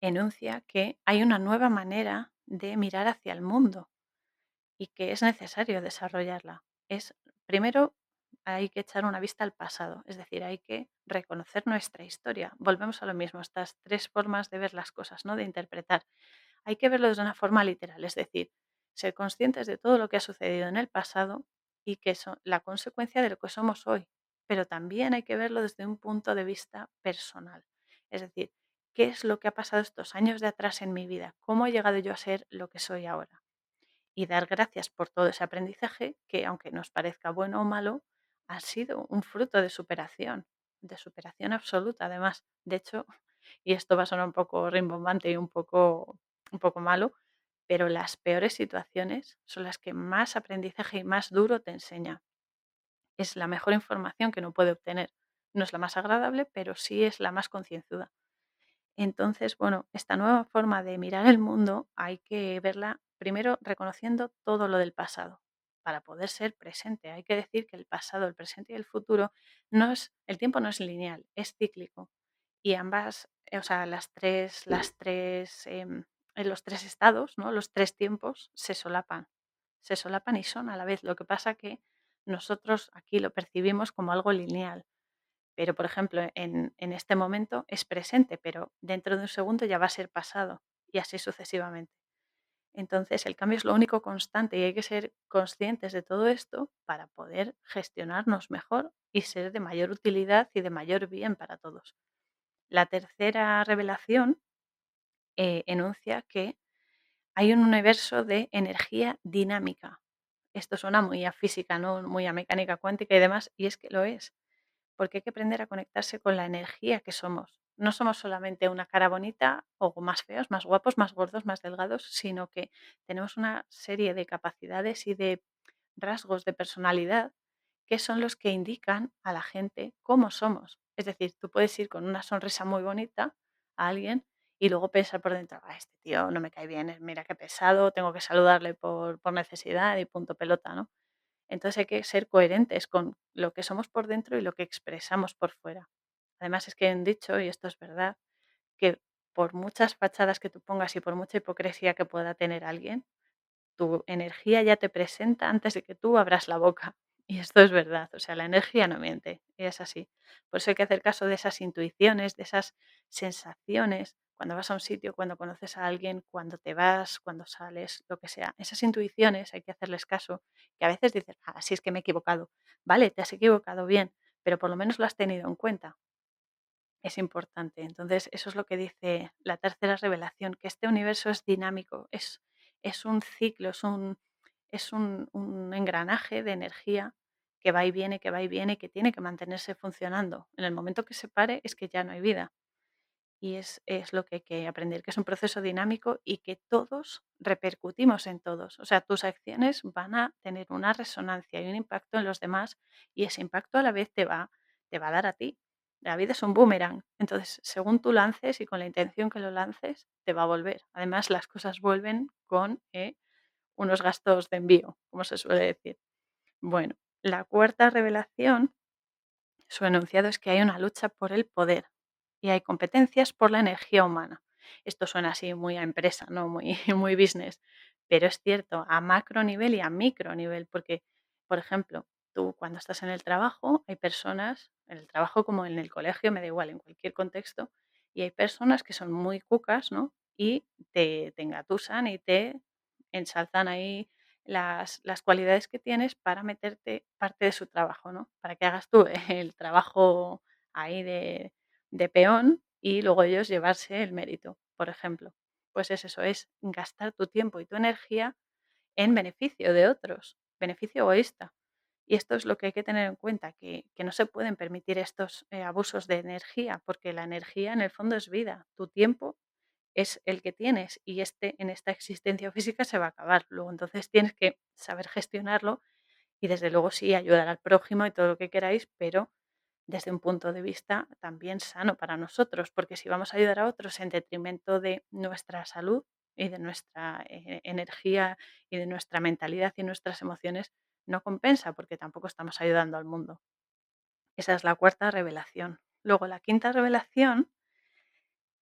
enuncia que hay una nueva manera de mirar hacia el mundo y que es necesario desarrollarla. Es primero hay que echar una vista al pasado, es decir, hay que reconocer nuestra historia. Volvemos a lo mismo, estas tres formas de ver las cosas, ¿no? De interpretar. Hay que verlo de una forma literal, es decir, ser conscientes de todo lo que ha sucedido en el pasado y que son la consecuencia de lo que somos hoy. Pero también hay que verlo desde un punto de vista personal. Es decir, ¿qué es lo que ha pasado estos años de atrás en mi vida? ¿Cómo he llegado yo a ser lo que soy ahora? Y dar gracias por todo ese aprendizaje que, aunque nos parezca bueno o malo, ha sido un fruto de superación, de superación absoluta además. De hecho, y esto va a sonar un poco rimbombante y un poco, un poco malo, pero las peores situaciones son las que más aprendizaje y más duro te enseña. Es la mejor información que uno puede obtener. No es la más agradable, pero sí es la más concienzuda. Entonces, bueno, esta nueva forma de mirar el mundo hay que verla primero reconociendo todo lo del pasado para poder ser presente. Hay que decir que el pasado, el presente y el futuro no es, el tiempo no es lineal, es cíclico. Y ambas, o sea, las tres, las tres, em, en los tres estados, ¿no? Los tres tiempos se solapan, se solapan y son a la vez. Lo que pasa que nosotros aquí lo percibimos como algo lineal. Pero, por ejemplo, en, en este momento es presente, pero dentro de un segundo ya va a ser pasado y así sucesivamente. Entonces, el cambio es lo único constante y hay que ser conscientes de todo esto para poder gestionarnos mejor y ser de mayor utilidad y de mayor bien para todos. La tercera revelación eh, enuncia que hay un universo de energía dinámica. Esto suena muy a física, ¿no? muy a mecánica cuántica y demás, y es que lo es, porque hay que aprender a conectarse con la energía que somos no somos solamente una cara bonita o más feos, más guapos, más gordos, más delgados, sino que tenemos una serie de capacidades y de rasgos de personalidad que son los que indican a la gente cómo somos. Es decir, tú puedes ir con una sonrisa muy bonita a alguien y luego pensar por dentro, ah, este tío no me cae bien, mira qué pesado, tengo que saludarle por, por necesidad y punto pelota, ¿no? Entonces hay que ser coherentes con lo que somos por dentro y lo que expresamos por fuera. Además es que han dicho, y esto es verdad, que por muchas fachadas que tú pongas y por mucha hipocresía que pueda tener alguien, tu energía ya te presenta antes de que tú abras la boca. Y esto es verdad, o sea, la energía no miente, y es así. Por eso hay que hacer caso de esas intuiciones, de esas sensaciones, cuando vas a un sitio, cuando conoces a alguien, cuando te vas, cuando sales, lo que sea. Esas intuiciones hay que hacerles caso, que a veces dices, ah, sí es que me he equivocado. Vale, te has equivocado bien, pero por lo menos lo has tenido en cuenta es importante. Entonces, eso es lo que dice la tercera revelación, que este universo es dinámico, es, es un ciclo, es, un, es un, un, engranaje de energía que va y viene, que va y viene, que tiene que mantenerse funcionando. En el momento que se pare es que ya no hay vida. Y es, es lo que hay que aprender, que es un proceso dinámico y que todos repercutimos en todos. O sea, tus acciones van a tener una resonancia y un impacto en los demás y ese impacto a la vez te va, te va a dar a ti la vida es un boomerang. Entonces, según tú lances y con la intención que lo lances, te va a volver. Además, las cosas vuelven con eh, unos gastos de envío, como se suele decir. Bueno, la cuarta revelación, su enunciado es que hay una lucha por el poder y hay competencias por la energía humana. Esto suena así muy a empresa, ¿no? Muy, muy business, pero es cierto a macro nivel y a micro nivel, porque, por ejemplo, tú cuando estás en el trabajo, hay personas, en el trabajo como en el colegio, me da igual, en cualquier contexto, y hay personas que son muy cucas, ¿no? Y te, te engatusan y te ensalzan ahí las, las, cualidades que tienes para meterte parte de su trabajo, ¿no? Para que hagas tú el trabajo ahí de, de peón y luego ellos llevarse el mérito, por ejemplo. Pues es eso, es gastar tu tiempo y tu energía en beneficio de otros, beneficio egoísta. Y esto es lo que hay que tener en cuenta, que, no se pueden permitir estos eh, abusos de energía, porque la energía en el fondo es vida. Tu tiempo es el que tienes y este en esta existencia física se va a acabar. Luego entonces tienes que saber gestionarlo y desde luego sí ayudar al prójimo y todo lo que queráis, pero desde un punto de vista también sano para nosotros, porque si vamos a ayudar a otros en detrimento de nuestra salud y de nuestra eh, energía y de nuestra mentalidad y nuestras emociones, no compensa porque tampoco estamos ayudando al mundo. Esa es la cuarta revelación. Luego la quinta revelación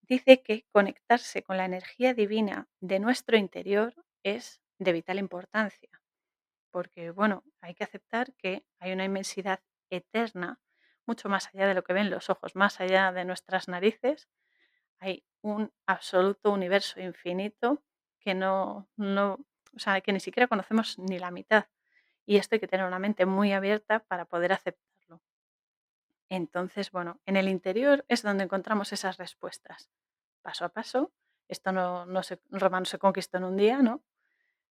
dice que conectarse con la energía divina de nuestro interior es de vital importancia, porque bueno, hay que aceptar que hay una inmensidad eterna, mucho más allá de lo que ven los ojos, más allá de nuestras narices, hay un absoluto universo infinito que no, no, o sea, que ni siquiera conocemos ni la mitad. Y esto hay que tener una mente muy abierta para poder aceptarlo. Entonces, bueno, en el interior es donde encontramos esas respuestas, paso a paso. Esto no, no se, Roma no se conquistó en un día, ¿no?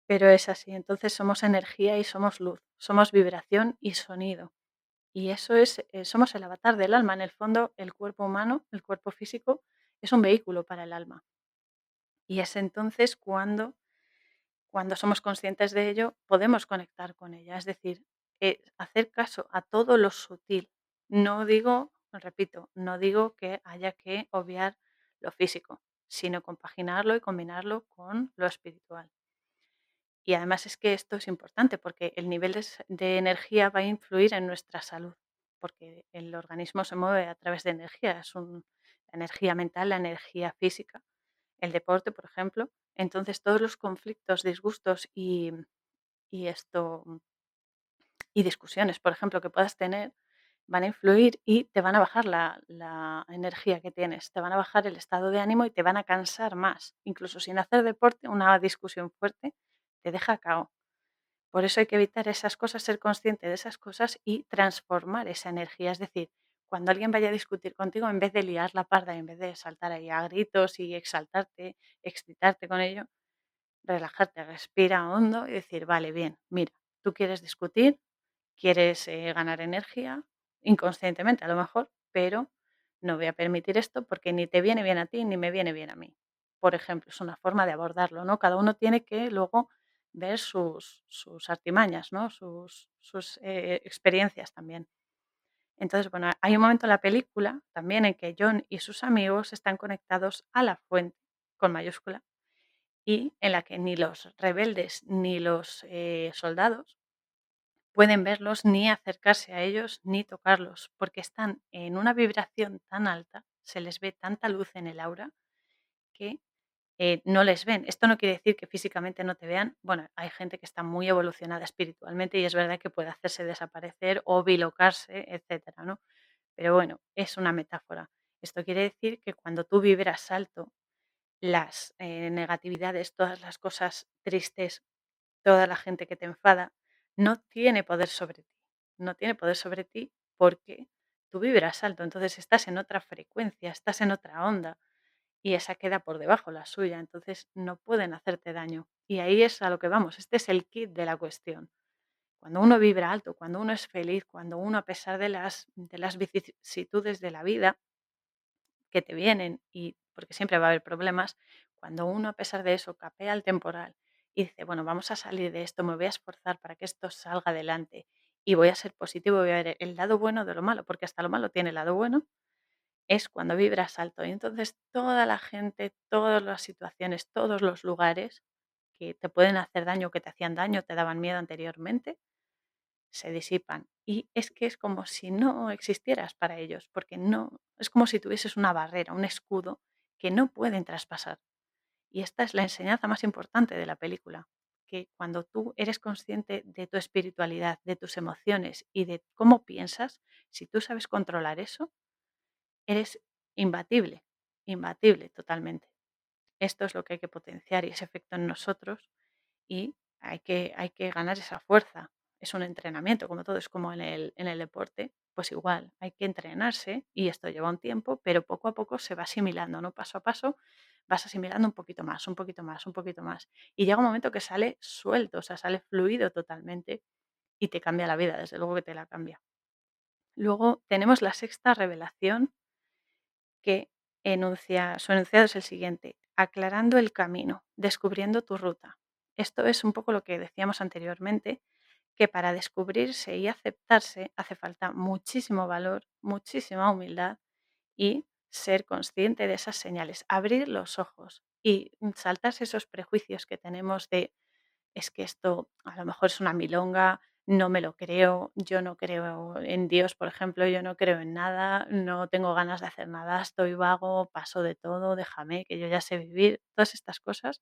Pero es así. Entonces somos energía y somos luz, somos vibración y sonido. Y eso es, eh, somos el avatar del alma. En el fondo, el cuerpo humano, el cuerpo físico, es un vehículo para el alma. Y es entonces cuando, cuando somos conscientes de ello, podemos conectar con ella. Es decir, eh, hacer caso a todo lo sutil. No digo, repito, no digo que haya que obviar lo físico, sino compaginarlo y combinarlo con lo espiritual. Y además es que esto es importante porque el nivel de, energía va a influir en nuestra salud, porque el organismo se mueve a través de energía, es un, la energía mental, la energía física, el deporte, por ejemplo. Entonces todos los conflictos, disgustos y, y esto y discusiones, por ejemplo, que puedas tener, van a influir y te van a bajar la, la energía que tienes, te van a bajar el estado de ánimo y te van a cansar más. Incluso sin hacer deporte, una discusión fuerte te deja cao. Por eso hay que evitar esas cosas, ser consciente de esas cosas y transformar esa energía. Es decir, cuando alguien vaya a discutir contigo, en vez de liar la parda, en vez de saltar ahí a gritos y exaltarte, excitarte con ello, relajarte, respira hondo y decir, vale, bien, mira, tú quieres discutir, quieres eh, ganar energía, inconscientemente a lo mejor, pero no voy a permitir esto porque ni te viene bien a ti ni me viene bien a mí. Por ejemplo, es una forma de abordarlo, ¿no? Cada uno tiene que luego ver sus, sus artimañas, ¿no? sus, sus eh, experiencias también. Entonces, bueno, hay un momento en la película también en que John y sus amigos están conectados a la fuente, con mayúscula, y en la que ni los rebeldes ni los eh, soldados pueden verlos ni acercarse a ellos ni tocarlos, porque están en una vibración tan alta, se les ve tanta luz en el aura, que eh, no les ven. Esto no quiere decir que físicamente no te vean. Bueno, hay gente que está muy evolucionada espiritualmente y es verdad que puede hacerse desaparecer o bilocarse, etcétera, ¿no? Pero bueno, es una metáfora. Esto quiere decir que cuando tú vibras alto, las eh, negatividades, todas las cosas tristes, toda la gente que te enfada, no tiene poder sobre ti. No tiene poder sobre ti porque tú vibras alto, entonces estás en otra frecuencia, estás en otra onda y esa queda por debajo, la suya, entonces no pueden hacerte daño. Y ahí es a lo que vamos, este es el kit de la cuestión. Cuando uno vibra alto, cuando uno es feliz, cuando uno a pesar de las, de las vicisitudes de la vida que te vienen, y porque siempre va a haber problemas, cuando uno a pesar de eso capea el temporal y dice, bueno, vamos a salir de esto, me voy a esforzar para que esto salga adelante y voy a ser positivo, voy a ver el lado bueno de lo malo, porque hasta lo malo tiene el lado bueno, es cuando vibras alto. Y entonces toda la gente, todas las situaciones, todos los lugares que te pueden hacer daño, que te hacían daño, te daban miedo anteriormente, se disipan. Y es que es como si no existieras para ellos, porque no, es como si tuvieses una barrera, un escudo que no pueden traspasar. Y esta es la enseñanza más importante de la película, que cuando tú eres consciente de tu espiritualidad, de tus emociones y de cómo piensas, si tú sabes controlar eso, eres imbatible, imbatible totalmente. Esto es lo que hay que potenciar y ese efecto en nosotros y hay que, hay que ganar esa fuerza. Es un entrenamiento, como todo, es como en el, en el deporte, pues igual, hay que entrenarse y esto lleva un tiempo, pero poco a poco se va asimilando, ¿no? Paso a paso vas asimilando un poquito más, un poquito más, un poquito más. Y llega un momento que sale suelto, o sea, sale fluido totalmente y te cambia la vida, desde luego que te la cambia. Luego tenemos la sexta revelación, que enuncia, su enunciado es el siguiente, aclarando el camino, descubriendo tu ruta. Esto es un poco lo que decíamos anteriormente, que para descubrirse y aceptarse hace falta muchísimo valor, muchísima humildad y ser consciente de esas señales, abrir los ojos y saltarse esos prejuicios que tenemos de es que esto a lo mejor es una milonga, no me lo creo, yo no creo en Dios, por ejemplo, yo no creo en nada, no tengo ganas de hacer nada, estoy vago, paso de todo, déjame, que yo ya sé vivir, todas estas cosas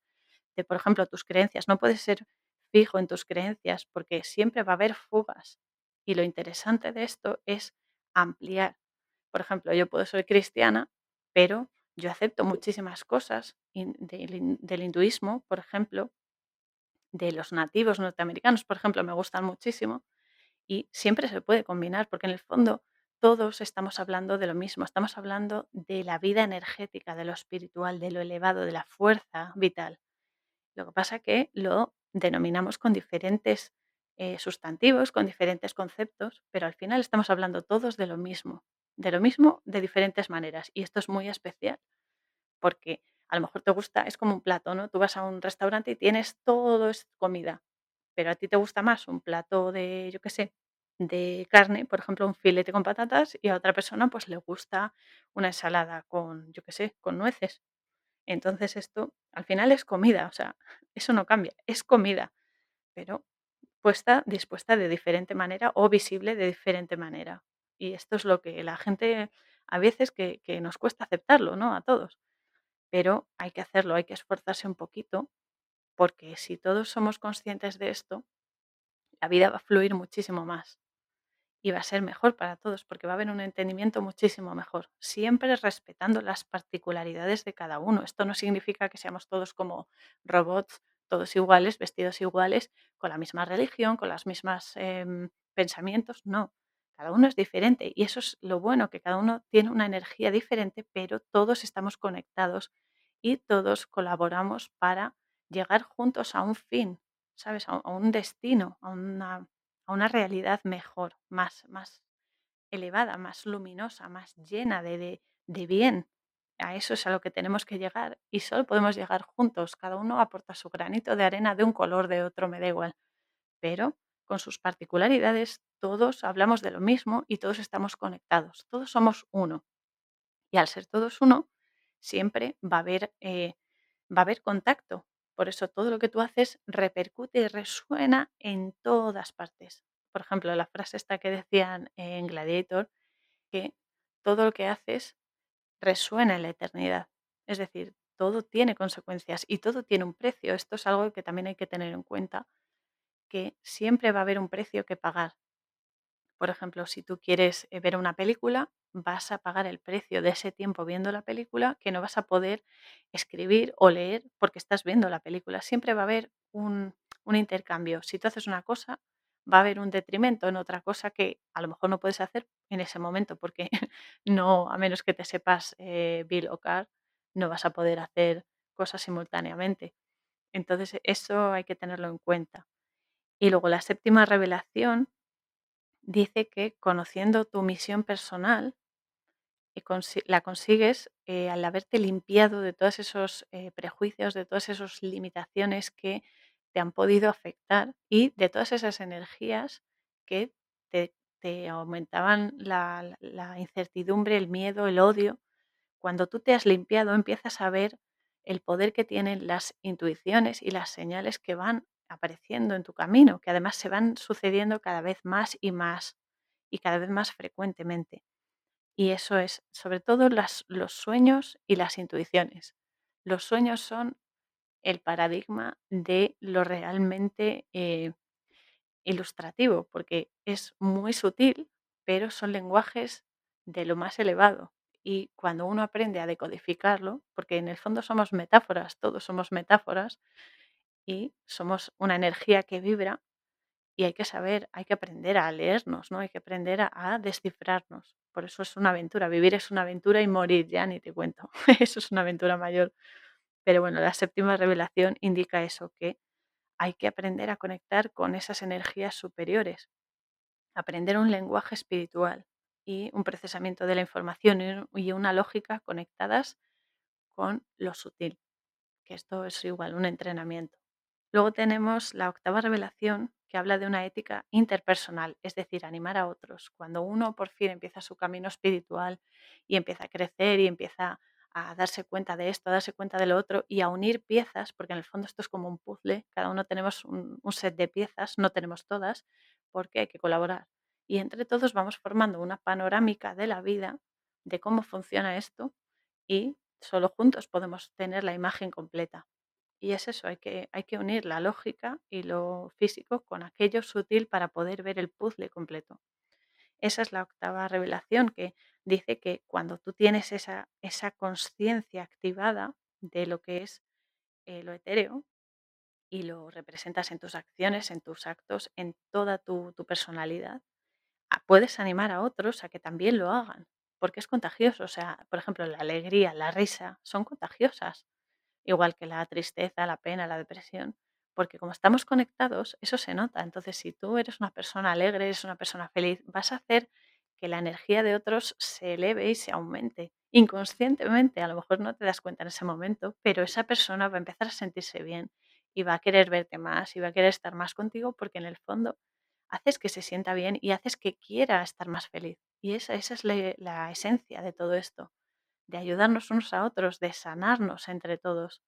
de, por ejemplo, tus creencias. No puedes ser fijo en tus creencias porque siempre va a haber fugas. Y lo interesante de esto es ampliar. Por ejemplo, yo puedo ser cristiana, pero yo acepto muchísimas cosas del, del hinduismo, por ejemplo, de los nativos norteamericanos, por ejemplo, me gustan muchísimo y siempre se puede combinar porque en el fondo todos estamos hablando de lo mismo, estamos hablando de la vida energética, de lo espiritual, de lo elevado, de la fuerza vital. Lo que pasa que lo denominamos con diferentes eh, sustantivos, con diferentes conceptos, pero al final estamos hablando todos de lo mismo, de lo mismo de diferentes maneras y esto es muy especial porque a lo mejor te gusta, es como un plato, ¿no? Tú vas a un restaurante y tienes todo es comida, pero a ti te gusta más un plato de, yo qué sé, de carne, por ejemplo, un filete con patatas, y a otra persona pues le gusta una ensalada con, yo qué sé, con nueces. Entonces esto al final es comida, o sea, eso no cambia, es comida, pero puesta, dispuesta de diferente manera o visible de diferente manera. Y esto es lo que la gente a veces que, que nos cuesta aceptarlo, ¿no? A todos pero hay que hacerlo, hay que esforzarse un poquito, porque si todos somos conscientes de esto, la vida va a fluir muchísimo más y va a ser mejor para todos, porque va a haber un entendimiento muchísimo mejor, siempre respetando las particularidades de cada uno. Esto no significa que seamos todos como robots, todos iguales, vestidos iguales, con la misma religión, con los mismos em, pensamientos, no. Cada uno es diferente y eso es lo bueno, que cada uno tiene una energía diferente, pero todos estamos conectados y todos colaboramos para llegar juntos a un fin, ¿sabes? A, un destino, a una, a una realidad mejor, más, más elevada, más luminosa, más llena de, de, de bien. A eso es a lo que tenemos que llegar y solo podemos llegar juntos. Cada uno aporta su granito de arena de un color, de otro, me da igual. Pero con sus particularidades, todos hablamos de lo mismo y todos estamos conectados, todos somos uno. Y al ser todos uno, siempre va a haber, eh, va a haber contacto. Por eso todo lo que tú haces repercute y resuena en todas partes. Por ejemplo, la frase esta que decían en Gladiator, que todo lo que haces resuena en la eternidad. Es decir, todo tiene consecuencias y todo tiene un precio. Esto es algo que también hay que tener en cuenta que siempre va a haber un precio que pagar. Por ejemplo, si tú quieres eh, ver una película, vas a pagar el precio de ese tiempo viendo la película que no vas a poder escribir o leer porque estás viendo la película. Siempre va a haber un, un intercambio. Si tú haces una cosa, va a haber un detrimento en otra cosa que a lo mejor no puedes hacer en ese momento porque no, a menos que te sepas eh, Bill o Carr, no vas a poder hacer cosas simultáneamente. Entonces, eso hay que tenerlo en cuenta. Y luego la séptima revelación dice que conociendo tu misión personal, consi- la consigues eh, al haberte limpiado de todos esos eh, prejuicios, de todas esas limitaciones que te han podido afectar y de todas esas energías que te, te aumentaban la, la incertidumbre, el miedo, el odio. Cuando tú te has limpiado, empiezas a ver el poder que tienen las intuiciones y las señales que van apareciendo en tu camino, que además se van sucediendo cada vez más y más y cada vez más frecuentemente. Y eso es sobre todo los sueños y las intuiciones. Los sueños son el paradigma de lo realmente eh, ilustrativo, porque es muy sutil, pero son lenguajes de lo más elevado. Y cuando uno aprende a decodificarlo, porque en el fondo somos metáforas, todos somos metáforas, y somos una energía que vibra, y hay que saber, hay que aprender a leernos, ¿no? Hay que aprender a, a descifrarnos. Por eso es una aventura. Vivir es una aventura y morir ya ni te cuento. Eso es una aventura mayor. Pero bueno, la séptima revelación indica eso, que hay que aprender a conectar con esas energías superiores, aprender un lenguaje espiritual y un procesamiento de la información y un- y una lógica conectadas con lo sutil, que esto es igual un entrenamiento. Luego tenemos la octava revelación que habla de una ética interpersonal, es decir, animar a otros. Cuando uno por fin empieza su camino espiritual y empieza a crecer y empieza a darse cuenta de esto, a darse cuenta de lo otro y a unir piezas, porque en el fondo esto es como un puzzle, cada uno tenemos un, un set de piezas, no tenemos todas, porque hay que colaborar. Y entre todos vamos formando una panorámica de la vida, de cómo funciona esto y solo juntos podemos tener la imagen completa. Y es eso, hay que, hay que unir la lógica y lo físico con aquello sutil para poder ver el puzzle completo. Esa es la octava revelación que dice que cuando tú tienes esa, esa conciencia activada de lo que es eh, lo etéreo y lo representas en tus acciones, en tus actos, en toda tu, tu personalidad, puedes animar a otros a que también lo hagan, porque es contagioso. O sea, por ejemplo, la alegría, la risa son contagiosas igual que la tristeza, la pena, la depresión, porque como estamos conectados, eso se nota. Entonces, si tú eres una persona alegre, eres una persona feliz, vas a hacer que la energía de otros se eleve y se aumente. Inconscientemente, a lo mejor no te das cuenta en ese momento, pero esa persona va a empezar a sentirse bien y va a querer verte más y va a querer estar más contigo porque en el fondo haces que se sienta bien y haces que quiera estar más feliz. Y esa, esa es la la esencia de todo esto de ayudarnos unos a otros, de sanarnos entre todos.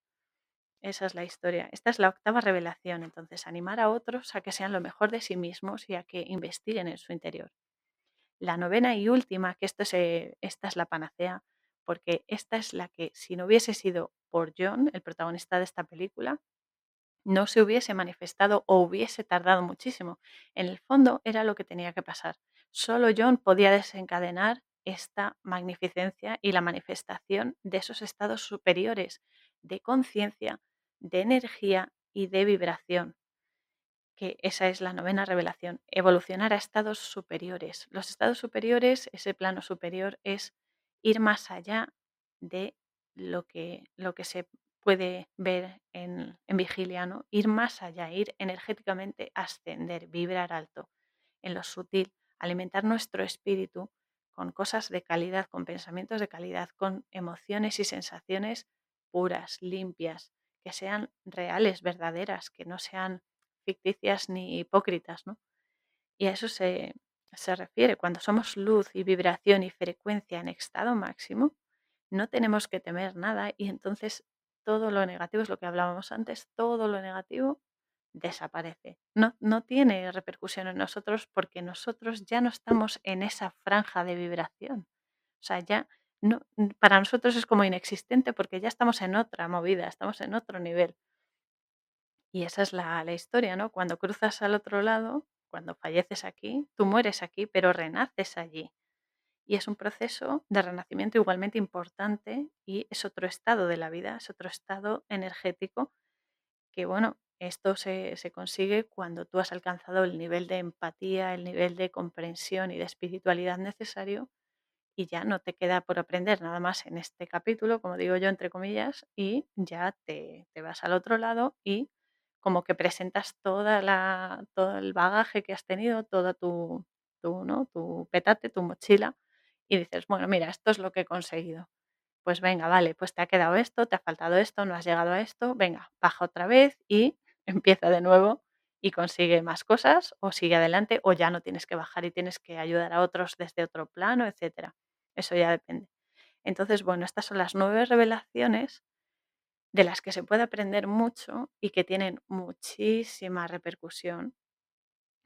Esa es la historia. Esta es la octava revelación, entonces, animar a otros a que sean lo mejor de sí mismos y a que investiguen en su interior. La novena y última, que esto es, eh, esta es la panacea, porque esta es la que, si no hubiese sido por John, el protagonista de esta película, no se hubiese manifestado o hubiese tardado muchísimo. En el fondo era lo que tenía que pasar. Solo John podía desencadenar esta magnificencia y la manifestación de esos estados superiores de conciencia, de energía y de vibración, que esa es la novena revelación, evolucionar a estados superiores. Los estados superiores, ese plano superior, es ir más allá de lo que, lo que se puede ver en, en vigilia, ¿no? Ir más allá, ir energéticamente, ascender, vibrar alto, en lo sutil, alimentar nuestro espíritu con cosas de calidad, con pensamientos de calidad, con emociones y sensaciones puras, limpias, que sean reales, verdaderas, que no sean ficticias ni hipócritas, ¿no? Y a eso se, se refiere. Cuando somos luz y vibración y frecuencia en estado máximo, no tenemos que temer nada y entonces todo lo negativo es lo que hablábamos antes, todo lo negativo desaparece. No, no tiene repercusión en nosotros porque nosotros ya no estamos en esa franja de vibración. O sea, ya no, para nosotros es como inexistente porque ya estamos en otra movida, estamos en otro nivel. Y esa es la, la historia, ¿no? Cuando cruzas al otro lado, cuando falleces aquí, tú mueres aquí, pero renaces allí. Y es un proceso de renacimiento igualmente importante y es otro estado de la vida, es otro estado energético que, bueno, esto se, se consigue cuando tú has alcanzado el nivel de empatía, el nivel de comprensión y de espiritualidad necesario y ya no te queda por aprender nada más en este capítulo, como digo yo, entre comillas, y ya te, te vas al otro lado y como que presentas toda la, todo el bagaje que has tenido, toda tu, tu, ¿no? tu petate, tu mochila, y dices, bueno, mira, esto es lo que he conseguido. Pues venga, vale, pues te ha quedado esto, te ha faltado esto, no has llegado a esto, venga, baja otra vez y empieza de nuevo y consigue más cosas o sigue adelante o ya no tienes que bajar y tienes que ayudar a otros desde otro plano, etcétera. Eso ya depende. Entonces, bueno, estas son las nueve revelaciones de las que se puede aprender mucho y que tienen muchísima repercusión,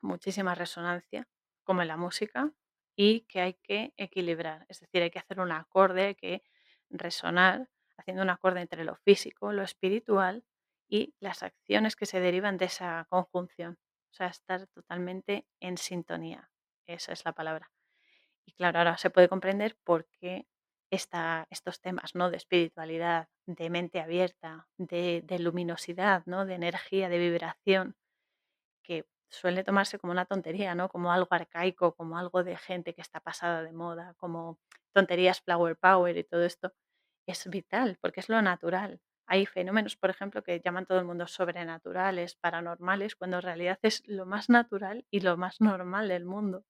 muchísima resonancia, como en la música, y que hay que equilibrar. Es decir, hay que hacer un acorde, hay que resonar, haciendo un acorde entre lo físico, lo espiritual y las acciones que se derivan de esa conjunción. O sea, estar totalmente en sintonía. Esa es la palabra. Y claro, ahora se puede comprender por qué esta- estos temas, ¿no? De espiritualidad, de mente abierta, de, de luminosidad, ¿no? De energía, de vibración, que suele tomarse como una tontería, ¿no? Como algo arcaico, como algo de gente que está pasada de moda, como tonterías flower power y todo esto, es vital porque es lo natural. Hay fenómenos, por ejemplo, que llaman todo el mundo sobrenaturales, paranormales, cuando en realidad es lo más natural y lo más normal del mundo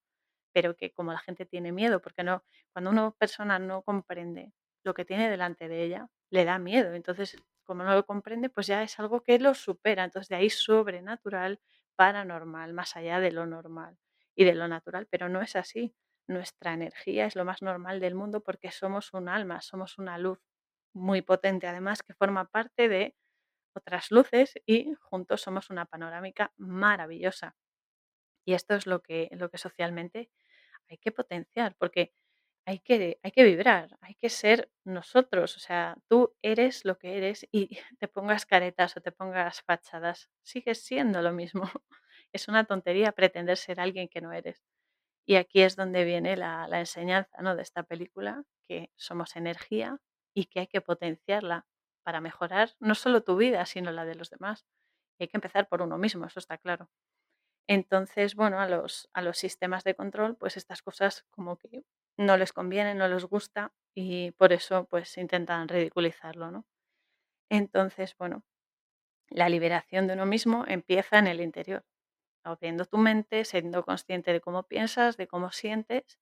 pero que como la gente tiene miedo, porque no, cuando una persona no comprende lo que tiene delante de ella, le da miedo. Entonces, como no lo comprende, pues ya es algo que lo supera. Entonces, de ahí sobrenatural, paranormal, más allá de lo normal y de lo natural, pero no es así. Nuestra energía es lo más normal del mundo porque somos un alma, somos una luz muy potente, además que forma parte de otras luces y juntos somos una panorámica maravillosa. Y esto es lo que, lo que socialmente hay que potenciar, porque hay que, hay que vibrar, hay que ser nosotros. O sea, tú eres lo que eres y te pongas caretas o te pongas fachadas, sigues siendo lo mismo. Es una tontería pretender ser alguien que no eres. Y aquí es donde viene la, la enseñanza ¿no? de esta película, que somos energía y que hay que potenciarla para mejorar no solo tu vida, sino la de los demás. hay que empezar por uno mismo, eso está claro. Entonces, bueno, a los, a los sistemas de control, pues estas cosas como que no les conviene, no les gusta y por eso pues intentan ridiculizarlo, ¿no? Entonces, bueno, la liberación de uno mismo empieza en el interior, abriendo tu mente, siendo consciente de cómo piensas, de cómo sientes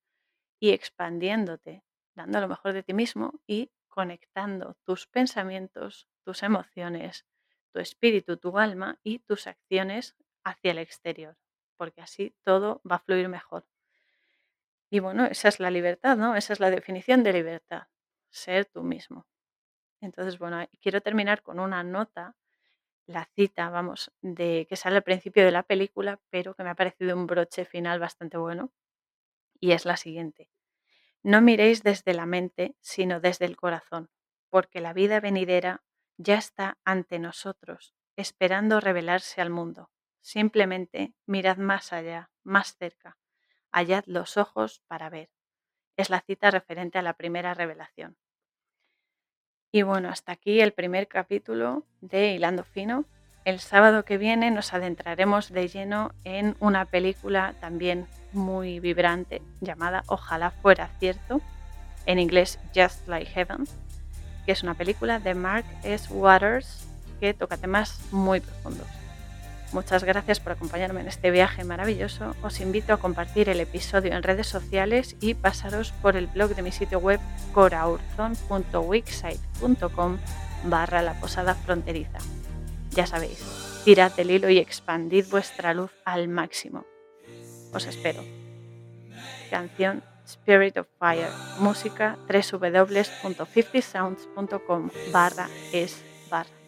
y expandiéndote, dando lo mejor de ti mismo y conectando tus pensamientos, tus emociones, tu espíritu, tu alma y tus acciones hacia el exterior, porque así todo va a fluir mejor. Y bueno, esa es la libertad, ¿no? Esa es la definición de libertad, ser tú mismo. Entonces, bueno, quiero terminar con una nota, la cita, vamos, de que sale al principio de la película, pero que me ha parecido un broche final bastante bueno, y es la siguiente. No miréis desde la mente, sino desde el corazón, porque la vida venidera ya está ante nosotros, esperando revelarse al mundo. Simplemente mirad más allá, más cerca. Hallad los ojos para ver. Es la cita referente a la primera revelación. Y bueno, hasta aquí el primer capítulo de Hilando Fino. El sábado que viene nos adentraremos de lleno en una película también muy vibrante llamada Ojalá fuera cierto, en inglés Just Like Heaven, que es una película de Mark S. Waters que toca temas muy profundos. Muchas gracias por acompañarme en este viaje maravilloso. Os invito a compartir el episodio en redes sociales y pasaros por el blog de mi sitio web coraurzon.wixsite.com barra la posada fronteriza. Ya sabéis, tirad del hilo y expandid vuestra luz al máximo. Os espero. Canción Spirit of Fire. Música www.50sounds.com barra es barra.